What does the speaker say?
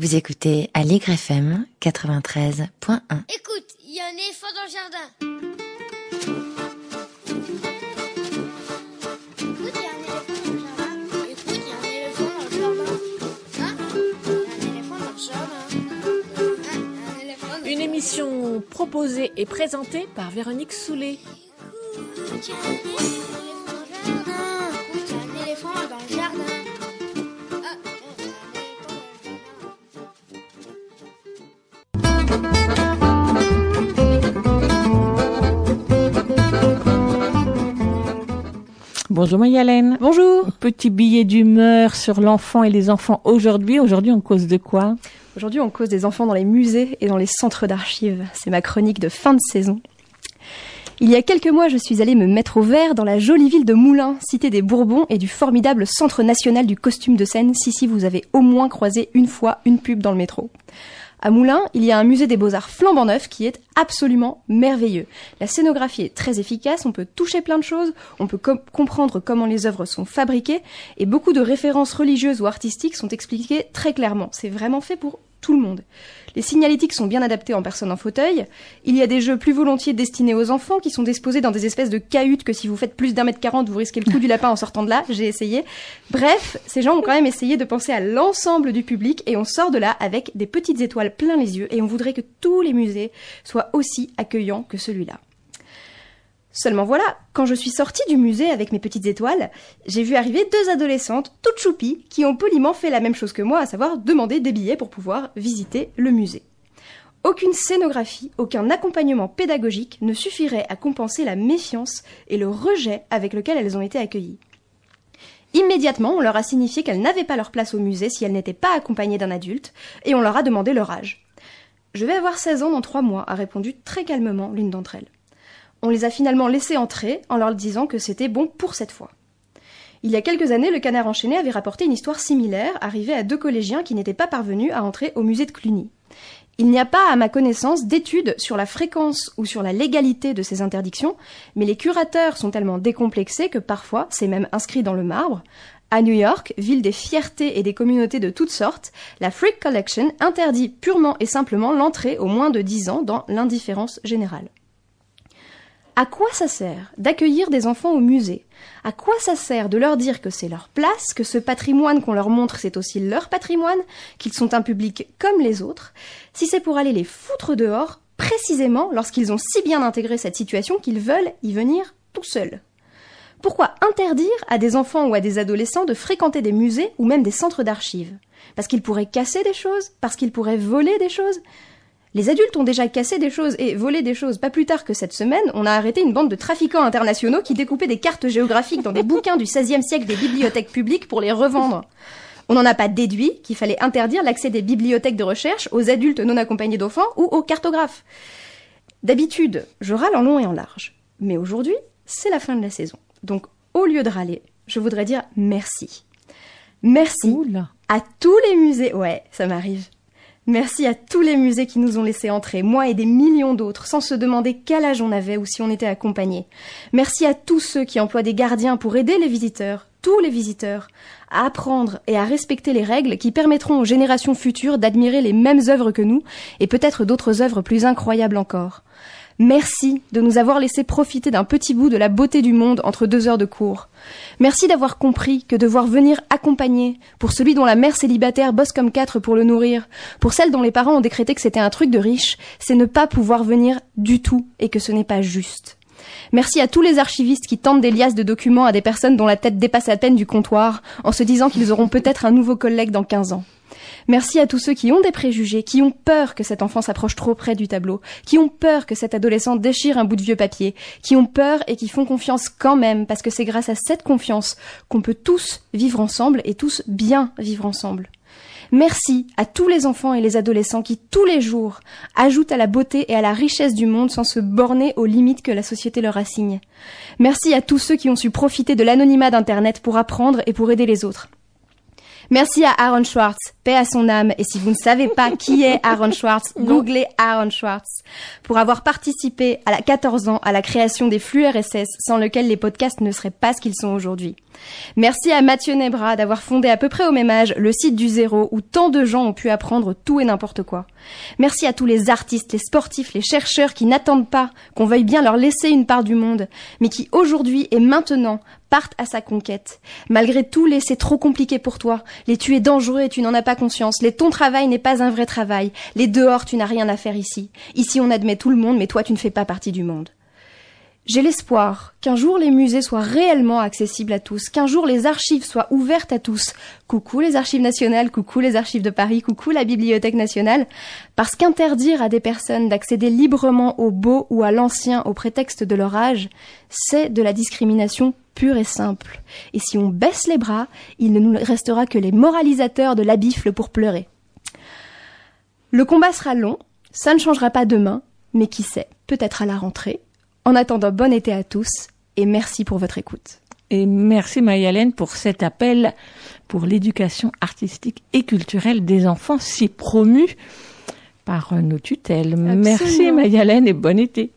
Vous écoutez Allegre FM 93.1. Écoute, il y a un éléphant dans le jardin. Écoute, il y a un éléphant dans le jardin. Écoute, il y a un éléphant dans le jardin. Hein? Un éléphant dans le jardin. Hein Il y a un éléphant dans le Une émission proposée et présentée par Véronique Soulet. Écoute, Bonjour Mayalène. Bonjour. Petit billet d'humeur sur l'enfant et les enfants aujourd'hui. Aujourd'hui, on cause de quoi? Aujourd'hui, on cause des enfants dans les musées et dans les centres d'archives. C'est ma chronique de fin de saison. Il y a quelques mois, je suis allée me mettre au vert dans la jolie ville de Moulins, cité des Bourbons et du formidable Centre national du costume de scène, si si vous avez au moins croisé une fois une pub dans le métro. À Moulins, il y a un musée des beaux-arts flambant neuf qui est absolument merveilleux. La scénographie est très efficace, on peut toucher plein de choses, on peut com- comprendre comment les œuvres sont fabriquées, et beaucoup de références religieuses ou artistiques sont expliquées très clairement. C'est vraiment fait pour tout le monde. Les signalétiques sont bien adaptés en personnes en fauteuil. Il y a des jeux plus volontiers destinés aux enfants qui sont disposés dans des espèces de cahutes que si vous faites plus d'un mètre quarante, vous risquez le coup du lapin en sortant de là. J'ai essayé. Bref, ces gens ont quand même essayé de penser à l'ensemble du public et on sort de là avec des petites étoiles plein les yeux et on voudrait que tous les musées soient aussi accueillants que celui-là. Seulement voilà, quand je suis sortie du musée avec mes petites étoiles, j'ai vu arriver deux adolescentes toutes choupies qui ont poliment fait la même chose que moi, à savoir demander des billets pour pouvoir visiter le musée. Aucune scénographie, aucun accompagnement pédagogique ne suffirait à compenser la méfiance et le rejet avec lequel elles ont été accueillies. Immédiatement, on leur a signifié qu'elles n'avaient pas leur place au musée si elles n'étaient pas accompagnées d'un adulte, et on leur a demandé leur âge. Je vais avoir 16 ans dans trois mois, a répondu très calmement l'une d'entre elles. On les a finalement laissées entrer en leur disant que c'était bon pour cette fois. Il y a quelques années, le canard enchaîné avait rapporté une histoire similaire arrivée à deux collégiens qui n'étaient pas parvenus à entrer au musée de Cluny. Il n'y a pas, à ma connaissance, d'études sur la fréquence ou sur la légalité de ces interdictions, mais les curateurs sont tellement décomplexés que parfois, c'est même inscrit dans le marbre. À New York, ville des fiertés et des communautés de toutes sortes, la Freak Collection interdit purement et simplement l'entrée aux moins de 10 ans dans l'indifférence générale. À quoi ça sert d'accueillir des enfants au musée? À quoi ça sert de leur dire que c'est leur place, que ce patrimoine qu'on leur montre c'est aussi leur patrimoine, qu'ils sont un public comme les autres, si c'est pour aller les foutre dehors, précisément lorsqu'ils ont si bien intégré cette situation qu'ils veulent y venir tout seuls? Pourquoi interdire à des enfants ou à des adolescents de fréquenter des musées ou même des centres d'archives? Parce qu'ils pourraient casser des choses? Parce qu'ils pourraient voler des choses? Les adultes ont déjà cassé des choses et volé des choses. Pas plus tard que cette semaine, on a arrêté une bande de trafiquants internationaux qui découpaient des cartes géographiques dans des bouquins du XVIe siècle des bibliothèques publiques pour les revendre. On n'en a pas déduit qu'il fallait interdire l'accès des bibliothèques de recherche aux adultes non accompagnés d'enfants ou aux cartographes. D'habitude, je râle en long et en large. Mais aujourd'hui, c'est la fin de la saison. Donc, au lieu de râler, je voudrais dire merci. Merci Oula. à tous les musées. Ouais, ça m'arrive. Merci à tous les musées qui nous ont laissé entrer, moi et des millions d'autres, sans se demander quel âge on avait ou si on était accompagné. Merci à tous ceux qui emploient des gardiens pour aider les visiteurs, tous les visiteurs, à apprendre et à respecter les règles qui permettront aux générations futures d'admirer les mêmes œuvres que nous et peut-être d'autres œuvres plus incroyables encore. Merci de nous avoir laissé profiter d'un petit bout de la beauté du monde entre deux heures de cours. Merci d'avoir compris que devoir venir accompagner, pour celui dont la mère célibataire bosse comme quatre pour le nourrir, pour celle dont les parents ont décrété que c'était un truc de riche, c'est ne pas pouvoir venir du tout et que ce n'est pas juste. Merci à tous les archivistes qui tentent des liasses de documents à des personnes dont la tête dépasse à peine du comptoir, en se disant qu'ils auront peut-être un nouveau collègue dans 15 ans. Merci à tous ceux qui ont des préjugés, qui ont peur que cet enfant s'approche trop près du tableau, qui ont peur que cet adolescent déchire un bout de vieux papier, qui ont peur et qui font confiance quand même, parce que c'est grâce à cette confiance qu'on peut tous vivre ensemble et tous bien vivre ensemble. Merci à tous les enfants et les adolescents qui, tous les jours, ajoutent à la beauté et à la richesse du monde sans se borner aux limites que la société leur assigne. Merci à tous ceux qui ont su profiter de l'anonymat d'Internet pour apprendre et pour aider les autres. Merci à Aaron Schwartz, paix à son âme. Et si vous ne savez pas qui est Aaron Schwartz, googlez Aaron Schwartz. Pour avoir participé à la 14 ans à la création des flux RSS, sans lequel les podcasts ne seraient pas ce qu'ils sont aujourd'hui. Merci à Mathieu Nebra d'avoir fondé à peu près au même âge le site du Zéro où tant de gens ont pu apprendre tout et n'importe quoi. Merci à tous les artistes, les sportifs, les chercheurs qui n'attendent pas qu'on veuille bien leur laisser une part du monde, mais qui aujourd'hui et maintenant partent à sa conquête. Malgré tout, les c'est trop compliqué pour toi. Les tu es dangereux et tu n'en as pas conscience. Les ton travail n'est pas un vrai travail. Les dehors, tu n'as rien à faire ici. Ici, on admet tout le monde, mais toi, tu ne fais pas partie du monde. J'ai l'espoir qu'un jour les musées soient réellement accessibles à tous, qu'un jour les archives soient ouvertes à tous. Coucou les archives nationales, coucou les archives de Paris, coucou la Bibliothèque nationale, parce qu'interdire à des personnes d'accéder librement au beau ou à l'ancien au prétexte de leur âge, c'est de la discrimination pure et simple. Et si on baisse les bras, il ne nous restera que les moralisateurs de la bifle pour pleurer. Le combat sera long, ça ne changera pas demain, mais qui sait, peut-être à la rentrée, en attendant, bon été à tous et merci pour votre écoute. Et merci Mayalène pour cet appel pour l'éducation artistique et culturelle des enfants si promu par nos tutelles. Merci Mayalène et bon été.